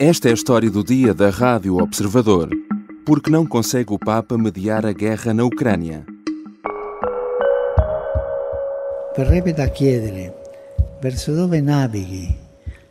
Esta é a história do dia da Rádio Observador. Porque não consegue o Papa mediar a guerra na Ucrânia? Verrebbe da chiedere verso dove navighi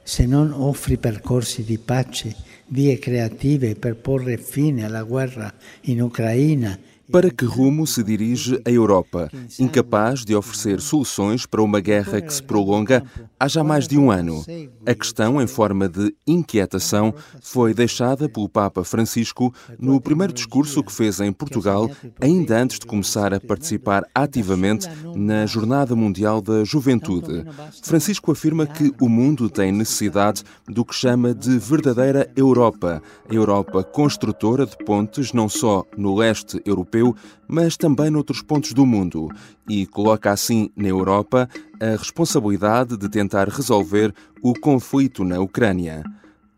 se non offri percorsi di pace, vie creative per porre fine alla guerra in Ucraina Para que rumo se dirige a Europa, incapaz de oferecer soluções para uma guerra que se prolonga há já mais de um ano? A questão, em forma de inquietação, foi deixada pelo Papa Francisco no primeiro discurso que fez em Portugal, ainda antes de começar a participar ativamente na Jornada Mundial da Juventude. Francisco afirma que o mundo tem necessidade do que chama de verdadeira Europa, a Europa construtora de pontes não só no leste europeu, mas também noutros pontos do mundo, e coloca assim na Europa a responsabilidade de tentar resolver o conflito na Ucrânia.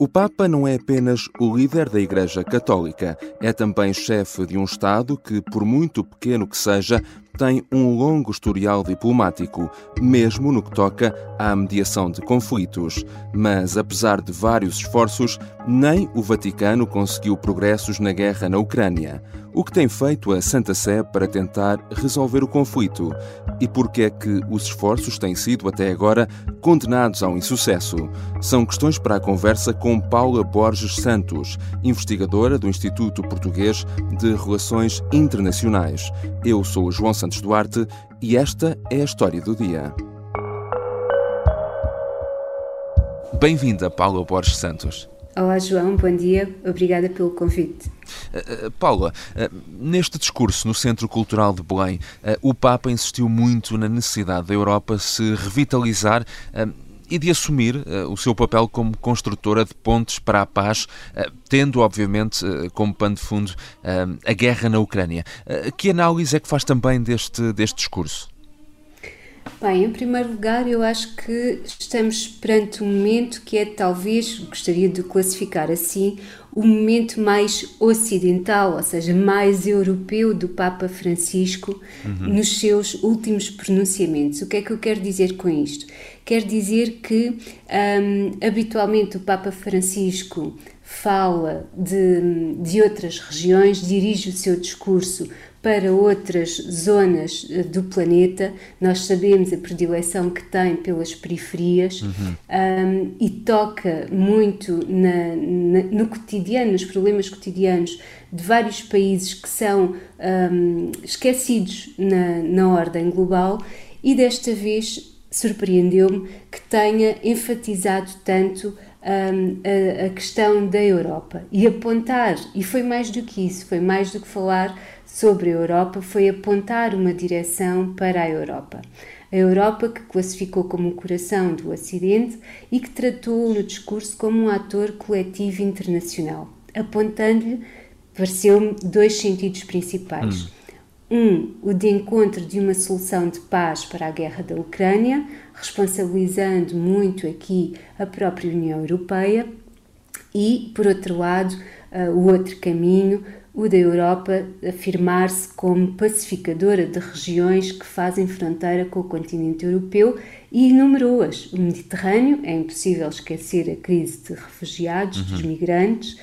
O Papa não é apenas o líder da Igreja Católica, é também chefe de um Estado que, por muito pequeno que seja, tem um longo historial diplomático, mesmo no que toca à mediação de conflitos. Mas, apesar de vários esforços, nem o Vaticano conseguiu progressos na guerra na Ucrânia. O que tem feito a Santa Sé para tentar resolver o conflito? E por que é que os esforços têm sido, até agora, condenados ao insucesso? São questões para a conversa com Paula Borges Santos, investigadora do Instituto Português de Relações Internacionais. Eu sou o João Santos Duarte e esta é a história do dia. Bem-vinda, Paula Borges Santos. Olá, João, bom dia. Obrigada pelo convite. Uh, Paula, uh, neste discurso no Centro Cultural de Belém, o Papa insistiu muito na necessidade da Europa se revitalizar e de assumir o seu papel como construtora de pontes para a paz, tendo, obviamente, como pano de fundo a guerra na Ucrânia. que análise é que faz também deste, deste discurso? Bem, em primeiro lugar, eu acho que estamos perante um momento que é talvez, gostaria de classificar assim, o momento mais ocidental, ou seja, mais europeu do Papa Francisco uhum. nos seus últimos pronunciamentos. O que é que eu quero dizer com isto? Quer dizer que um, habitualmente o Papa Francisco fala de, de outras regiões, dirige o seu discurso para outras zonas eh, do planeta. Nós sabemos a predileção que tem pelas periferias uhum. um, e toca muito na, na, no cotidiano, nos problemas cotidianos de vários países que são um, esquecidos na, na ordem global e desta vez surpreendeu-me que tenha enfatizado tanto um, a, a, questão da Europa e apontar, e foi mais do que isso, foi mais do que falar sobre a Europa, foi apontar uma direção para a Europa. A Europa que classificou como o coração do Ocidente e que tratou no discurso como um ator coletivo internacional, apontando-lhe, pareceu-me, dois sentidos principais. Hum. Um, o de encontro de uma solução de paz para a guerra da Ucrânia, responsabilizando muito aqui a própria União Europeia, e, por outro lado, uh, o outro caminho, o da Europa afirmar-se como pacificadora de regiões que fazem fronteira com o continente europeu e enumerou-as. O Mediterrâneo, é impossível esquecer a crise de refugiados, uhum. dos migrantes,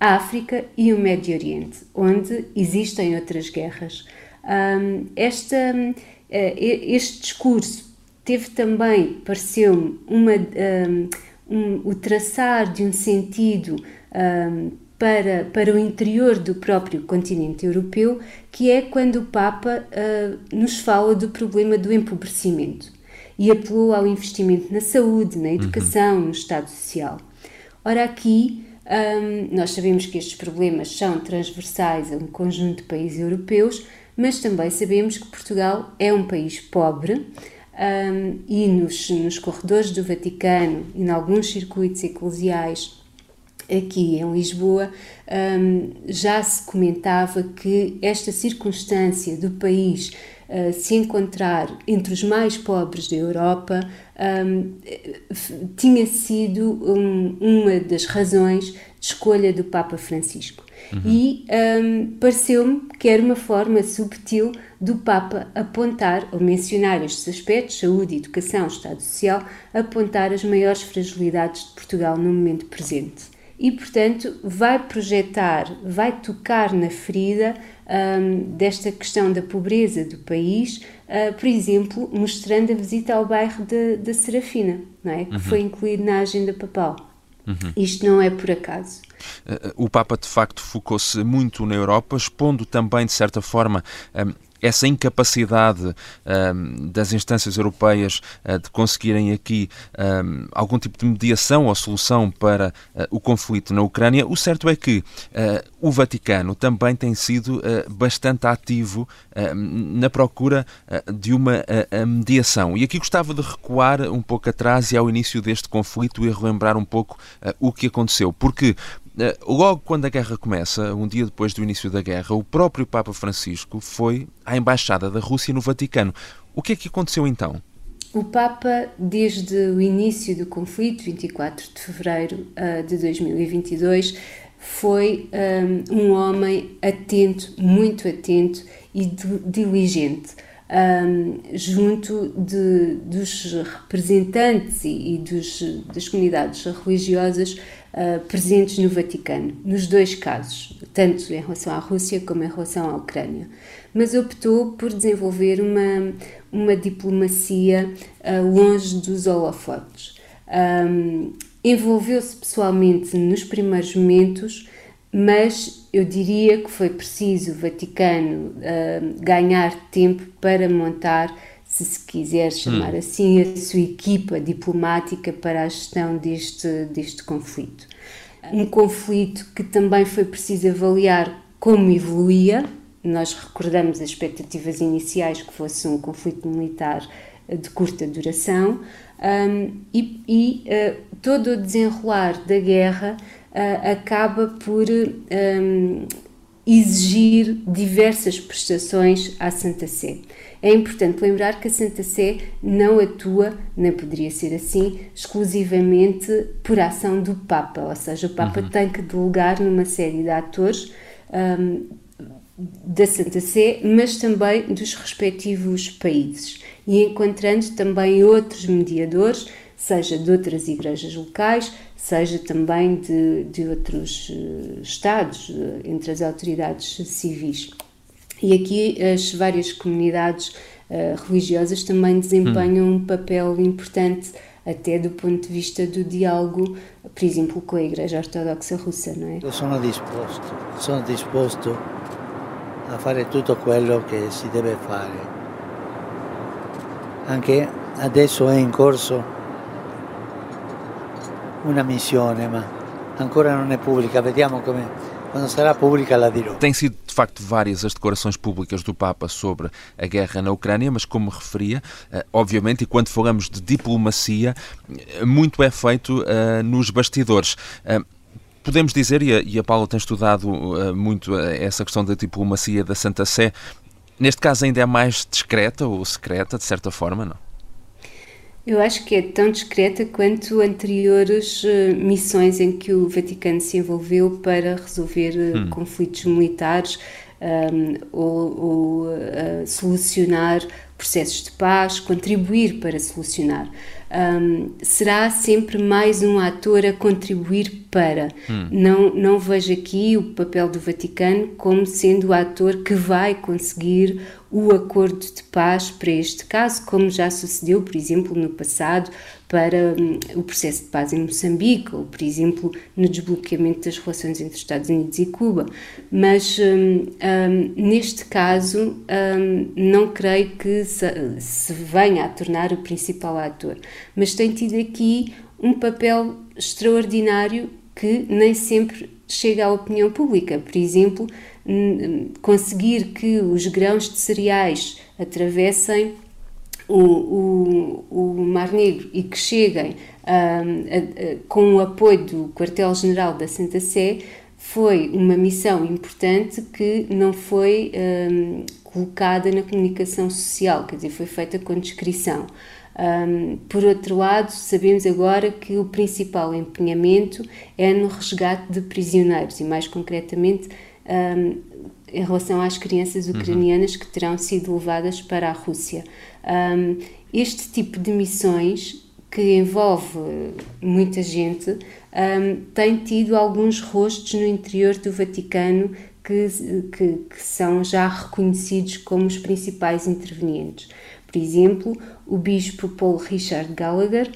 a África e o Médio Oriente, onde existem outras guerras. Um, esta, uh, este discurso teve também, pareceu-me, um, um, o traçar de um sentido para, para o interior do próprio continente europeu, que é quando o Papa uh, nos fala do problema do empobrecimento e apelou ao investimento na saúde, na educação, uhum. no Estado Social. Ora, aqui um, nós sabemos que estes problemas são transversais a um conjunto de países europeus, mas também sabemos que Portugal é um país pobre um, e nos, nos corredores do Vaticano e em alguns circuitos eclesiais aqui em Lisboa, um, já se comentava que esta circunstância do país uh, se encontrar entre os mais pobres da Europa um, tinha sido um, uma das razões de escolha do Papa Francisco. Uhum. E pareceu-me que era uma forma subtil do Papa apontar ou mencionar estes aspectos, saúde, educação, Estado Social, apontar as maiores fragilidades de Portugal no momento presente e, portanto, vai projetar, vai tocar na ferida um, desta questão da pobreza do país, uh, por exemplo, mostrando a visita ao bairro da Serafina, não é? que uhum. foi incluído na agenda papal. Uhum. Isto não é por acaso. O Papa, de facto, focou-se muito na Europa, expondo também, de certa forma, essa incapacidade um, das instâncias europeias uh, de conseguirem aqui um, algum tipo de mediação ou solução para uh, o conflito na Ucrânia, o certo é que uh, o Vaticano também tem sido bastante ativo na procura de uma mediação. E aqui gostava de recuar um pouco atrás e ao início deste conflito e relembrar um pouco o que aconteceu, porque logo quando a guerra começa, um dia depois do início da guerra, o próprio Papa Francisco foi à Embaixada da Rússia no Vaticano. O que é que aconteceu então? O Papa, desde o início do conflito, 24 de fevereiro uh, de 2022, foi um, um, homem atento, muito atento e diligente. Um, junto de, dos representantes e, e dos, das comunidades religiosas uh, presentes no Vaticano, nos dois casos, tanto em relação à Rússia como em relação à Ucrânia. Mas optou por desenvolver uma, uma diplomacia uh, longe dos holofotes. Um, Envolveu-se pessoalmente nos primeiros momentos, mas eu diria que foi preciso o Vaticano uh, ganhar tempo para montar se se quiser chamar hum. assim, a sua equipa diplomática para a gestão deste, deste conflito. Um conflito que também foi preciso avaliar como evoluía. Nós recordamos as expectativas iniciais que fosse um conflito militar de curta duração um, e, e uh, todo o desenrolar da guerra uh, acaba por um, exigir diversas prestações à Santa Sé. É importante lembrar que a Santa Sé não atua, nem poderia ser assim, exclusivamente por ação do Papa, ou seja, o Papa uhum. tem que delegar numa série de atores um, da Santa Sé, mas também dos respectivos países, e encontrando também outros mediadores, seja de outras igrejas locais, seja também de, de outros uh, Estados, uh, entre as autoridades civis. E aqui as várias comunidades uh, religiosas também desempenham hum. um papel importante até do ponto de vista do diálogo, por exemplo, com a Igreja Ortodoxa Russa, não é? Eu sono disposto, sono disposto a fare tutto quello che si deve fare. Anche adesso è in corso una missione, ma ancora non è pubblica, vediamo come quando será pública lá dirò. Tem sido, de facto, várias as declarações públicas do Papa sobre a guerra na Ucrânia, mas como referia, eh, obviamente, e quando falamos de diplomacia, eh, muito é feito uh, nos bastidores. Podemos dizer, e a, Paula tem estudado muito essa questão da diplomacia da Santa Sé, neste caso ainda é mais discreta ou secreta, de certa forma, não? Eu acho que é tão discreta quanto anteriores uh, missões em que o Vaticano se envolveu para resolver uh, hum. conflitos militares um, ou, ou uh, solucionar processos de paz, contribuir para solucionar. Um, será sempre mais um ator a contribuir para. Hum. Não, não vejo aqui o papel do Vaticano como sendo o ator que vai conseguir o acordo de paz para este caso, como já sucedeu, por exemplo, no passado para um, o processo de paz em Moçambique, ou, por exemplo, no desbloqueamento das relações entre Estados Unidos e Cuba. Mas, um, um, neste caso, hum, não creio que se, se venha a tornar o principal ator, mas tem tido aqui um papel extraordinário que nem sempre chega à opinião pública. Por exemplo, conseguir que os grãos de cereais atravessem o, o, o Mar Negro e que cheguem a, a, com o apoio do quartel-general da Santa Sé foi uma missão importante que não foi um, colocada na comunicação social, quer dizer, foi feita com descrição. Um, por outro lado, sabemos agora que o principal empenhamento é no resgate de prisioneiros e, mais concretamente, um, em relação às crianças uhum. ucranianas uhum. que terão sido levadas para a Rússia. Um, este tipo de missões que envolve muita gente, tem tido alguns rostos no interior do Vaticano que, que, que, são já reconhecidos como os principais intervenientes. Por exemplo, o bispo Paul Richard Gallagher,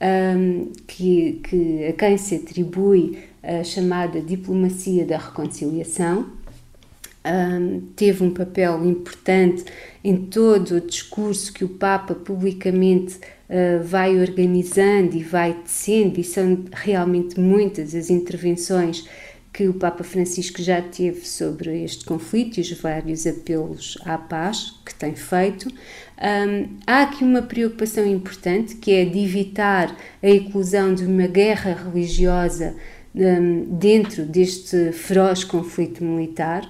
um, que, que, a quem se atribui a chamada diplomacia da reconciliação, um, teve um papel importante em todo o discurso que o Papa publicamente uh, vai organizando e vai tecendo, e são realmente muitas as intervenções que o Papa Francisco já teve sobre este conflito e os vários apelos à paz que tem feito. Um, há aqui uma preocupação importante que é de evitar a eclosão de uma guerra religiosa um, dentro deste feroz conflito militar.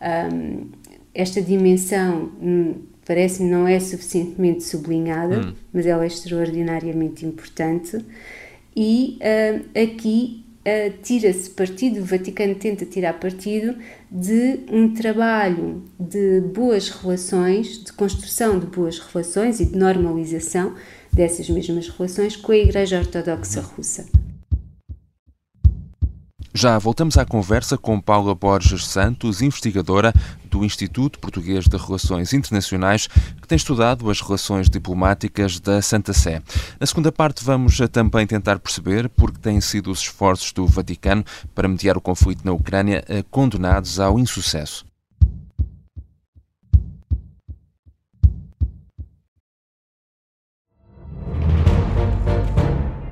Um, esta dimensão hum, parece-me não é suficientemente sublinhada, hum. mas ela é extraordinariamente importante. E uh, aqui uh, tira-se partido, o Vaticano tenta tirar partido de um trabalho de boas relações, de construção de boas relações e de normalização dessas mesmas relações com a Igreja Ortodoxa Russa. Já voltamos à conversa com Paula Borges Santos, investigadora do Instituto Português de Relações Internacionais, que tem estudado as relações diplomáticas da Santa Sé. Na segunda parte, vamos também tentar perceber por que têm sido os esforços do Vaticano para mediar o conflito na Ucrânia eh, condenados ao insucesso.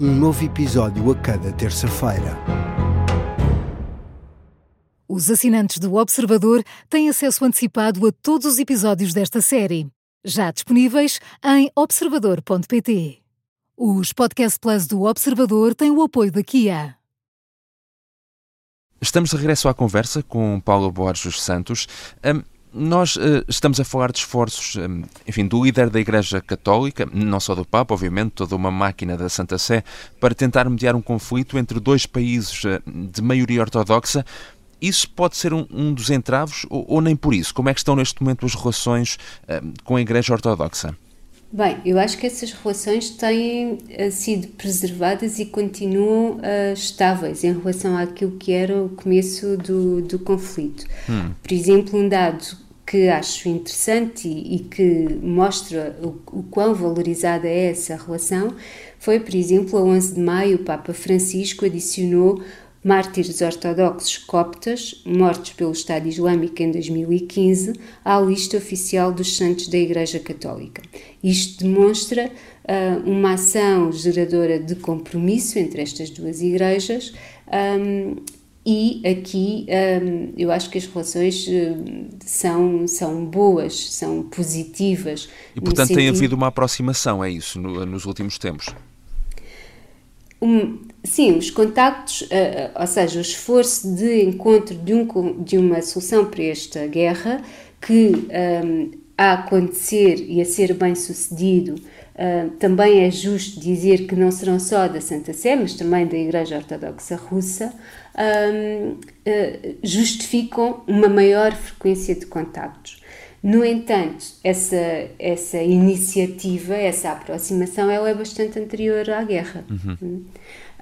um novo episódio a cada terça-feira. Os assinantes do Observador têm acesso antecipado a todos os episódios desta série, já disponíveis em observador.pt. Os Podcast Plus do Observador têm o apoio da Kia. Estamos de regresso à conversa com Paulo Borges Santos. Um, nós uh, estamos a falar de esforços, um, enfim, do líder da Igreja Católica, não só do Papa, obviamente, toda uma máquina da Santa Sé, para tentar mediar um conflito entre dois países uh, de maioria ortodoxa. Isso pode ser um, um dos entraves ou, ou, nem por isso? Como é que estão neste momento as relações uh, com a Igreja Ortodoxa? Bem, eu acho que essas relações têm sido preservadas e continuam uh, estáveis em relação àquilo que era o começo do, do conflito. Hum. Por exemplo, um dado que acho interessante e, e que mostra o, o, quão valorizada é essa relação foi, por exemplo, a 11 de maio, o Papa Francisco adicionou mártires ortodoxos coptas mortos pelo Estado Islâmico em 2015 à lista oficial dos santos da Igreja Católica. Isto demonstra uh, uma ação geradora de compromisso entre estas duas igrejas um, e aqui um, eu acho que as relações uh, são, são boas, são positivas. E portanto sentido... tem havido uma aproximação, é isso, no, nos últimos tempos? Um, sim, os contactos, uh, ou seja, o esforço de encontro de, um, de uma solução para esta guerra que um, a acontecer e a ser bem sucedido, uh, também é justo dizer que não serão só da Santa Sé, mas também da Igreja Ortodoxa Russa, uh, justificam uma maior frequência de contactos. No entanto, essa, essa iniciativa, essa aproximação, ela é bastante anterior à guerra. Uhum.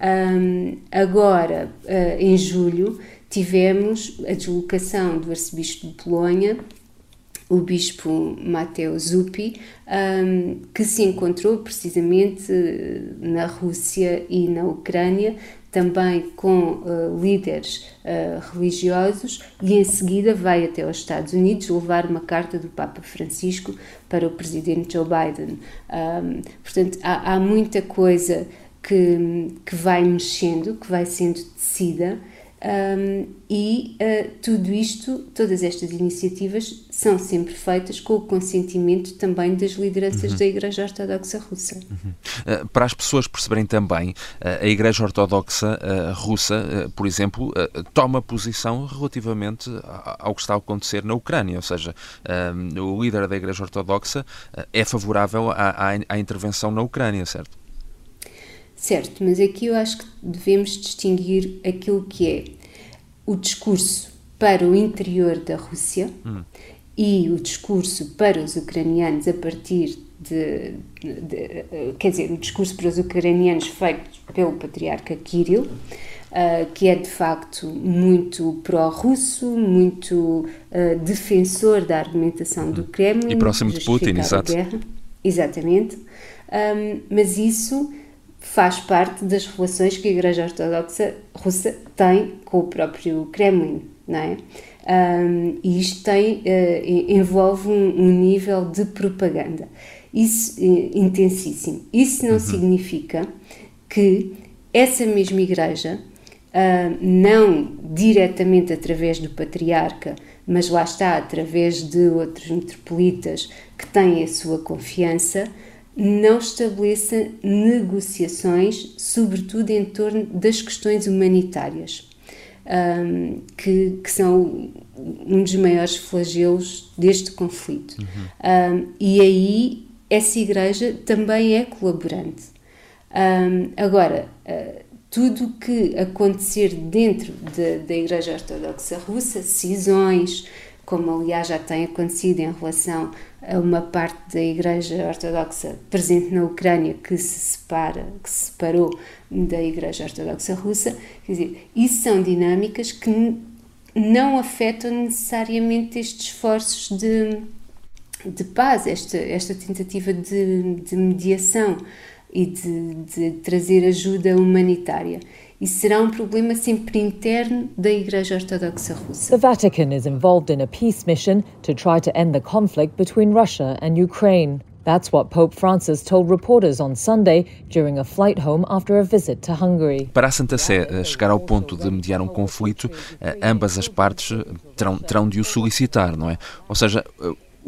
Um, agora, uh, em julho, tivemos a deslocação do arcebispo de Polónia, o bispo Mateo Zuppi, um, que se encontrou precisamente na Rússia e na Ucrânia também com uh, líderes uh, religiosos e em seguida vai até os Estados Unidos levar uma carta do Papa Francisco para o presidente Joe Biden. Um, portanto, há, há, muita coisa que, que vai mexendo, que vai sendo tecida Um, e uh, tudo isto, todas estas iniciativas são sempre feitas com o consentimento também das lideranças uhum. da Igreja Ortodoxa Russa. Uhum. Uh, para as pessoas perceberem também, uh, a Igreja Ortodoxa Russa, por exemplo, toma posição relativamente ao que está a acontecer na Ucrânia, ou seja, o líder da Igreja Ortodoxa é favorável à, à, à intervenção na Ucrânia, certo? Certo, mas aqui eu acho que devemos distinguir aquilo que é o discurso para o interior da Rússia hum. E o discurso para os ucranianos a partir de, de, de, quer dizer, o discurso para os ucranianos feito pelo patriarca Kirill, uh, que é de facto muito pró-russo, muito uh, defensor da argumentação do hum. Kremlin. E próximo de Putin, exato. Exatamente. Um, mas isso faz parte das relações que a Igreja Ortodoxa Russa tem com o próprio Kremlin, não é? Um, e isto tem, uh, envolve um, um, nível de propaganda isso, uh, intensíssimo. Isso não uhum. significa que essa mesma Igreja, uh, não diretamente através do Patriarca, mas lá está, através de outros metropolitas que têm a sua confiança, não estabeleça negociações, sobretudo em torno das questões humanitárias, um, que, que, são um dos maiores flagelos deste conflito. Uhum. Um, e aí essa igreja também é colaborante. Um, agora, uh, tudo o que acontecer dentro de, da Igreja Ortodoxa Russa, cisões, como aliás já tem acontecido em relação a uma parte da Igreja Ortodoxa presente na Ucrânia que se separa, que se separou da Igreja Ortodoxa Russa, quer dizer, isso são dinâmicas que não afetam necessariamente estes esforços de, de paz, esta, esta tentativa de, de mediação e de, de trazer ajuda humanitária e será um problema sempre interno da Igreja Ortodoxa Russa. The Vatican is involved in a peace mission to try to end the conflict between Russia and Ukraine. That's what Pope Francis told reporters on Sunday during a flight home after a visit to Hungary. Para a Santa Sé eh, chegar ao ponto de mediar um conflito, eh, ambas as partes eh, terão, terão de o solicitar, não é? Ou seja,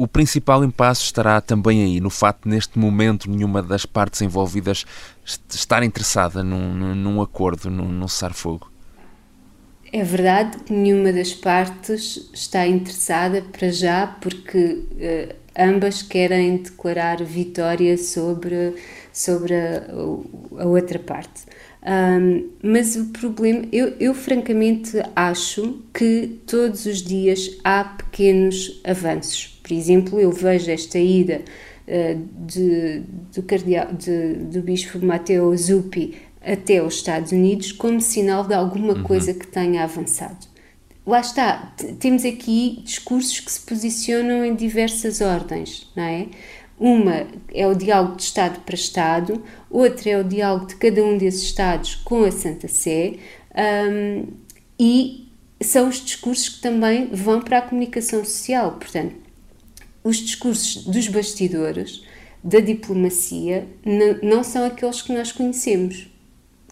o principal impasse estará também aí, no facto de, neste momento, nenhuma das partes envolvidas estar interessada num, num acordo, num, num cessar-fogo. É verdade que nenhuma das partes está interessada para já, porque uh, ambas querem declarar vitória sobre, sobre a, a outra parte. Um, mas o problema, eu, eu francamente acho que todos os dias há pequenos avanços. Por exemplo, eu vejo esta ida uh, de, do, cardeal, de, do bispo Matteo Zuppi até os Estados Unidos como sinal de alguma uhum. coisa que tenha avançado. Lá está, temos aqui discursos que se posicionam em diversas ordens, não é? Uma é o diálogo de Estado para Estado, outra é o diálogo de cada um desses Estados com a Santa Sé, um, e são os discursos que também vão para a comunicação social. Portanto, os discursos dos bastidores da diplomacia não são aqueles que nós conhecemos.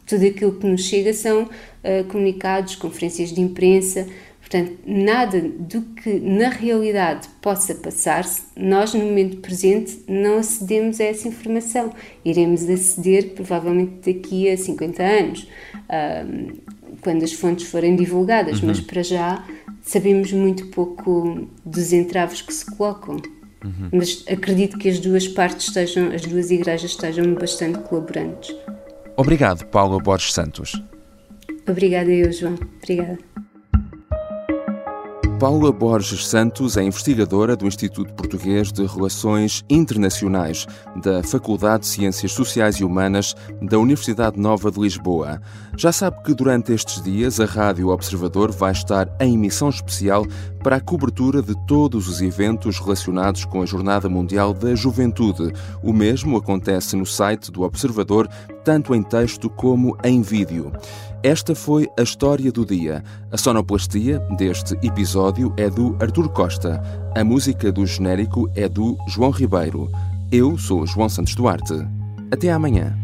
Tudo aquilo que nos chega são uh, comunicados, conferências de imprensa, portanto, nada do que na realidade possa passar-se, nós no momento presente não acedemos a essa informação. Iremos aceder provavelmente daqui a 50 anos, uh, quando as fontes forem divulgadas, uhum. mas para já sabemos muito pouco dos entraves que se colocam. Uhum. Mas acredito que as duas partes estejam, as duas igrejas estejam bastante colaborantes. Obrigado, Paulo Borges Santos. Obrigada eu, João. Obrigada. Paula Borges Santos é investigadora do Instituto Português de Relações Internacionais da Faculdade de Ciências Sociais e Humanas da Universidade Nova de Lisboa. Já sabe que durante estes dias a Rádio Observador vai estar em emissão especial para a cobertura de todos os eventos relacionados com a Jornada Mundial da Juventude. O mesmo acontece no site do Observador, tanto em texto como em vídeo. Esta foi a história do dia. A sonoplastia deste episódio é do Artur Costa. A música do genérico é do João Ribeiro. Eu sou João Santos Duarte. Até amanhã.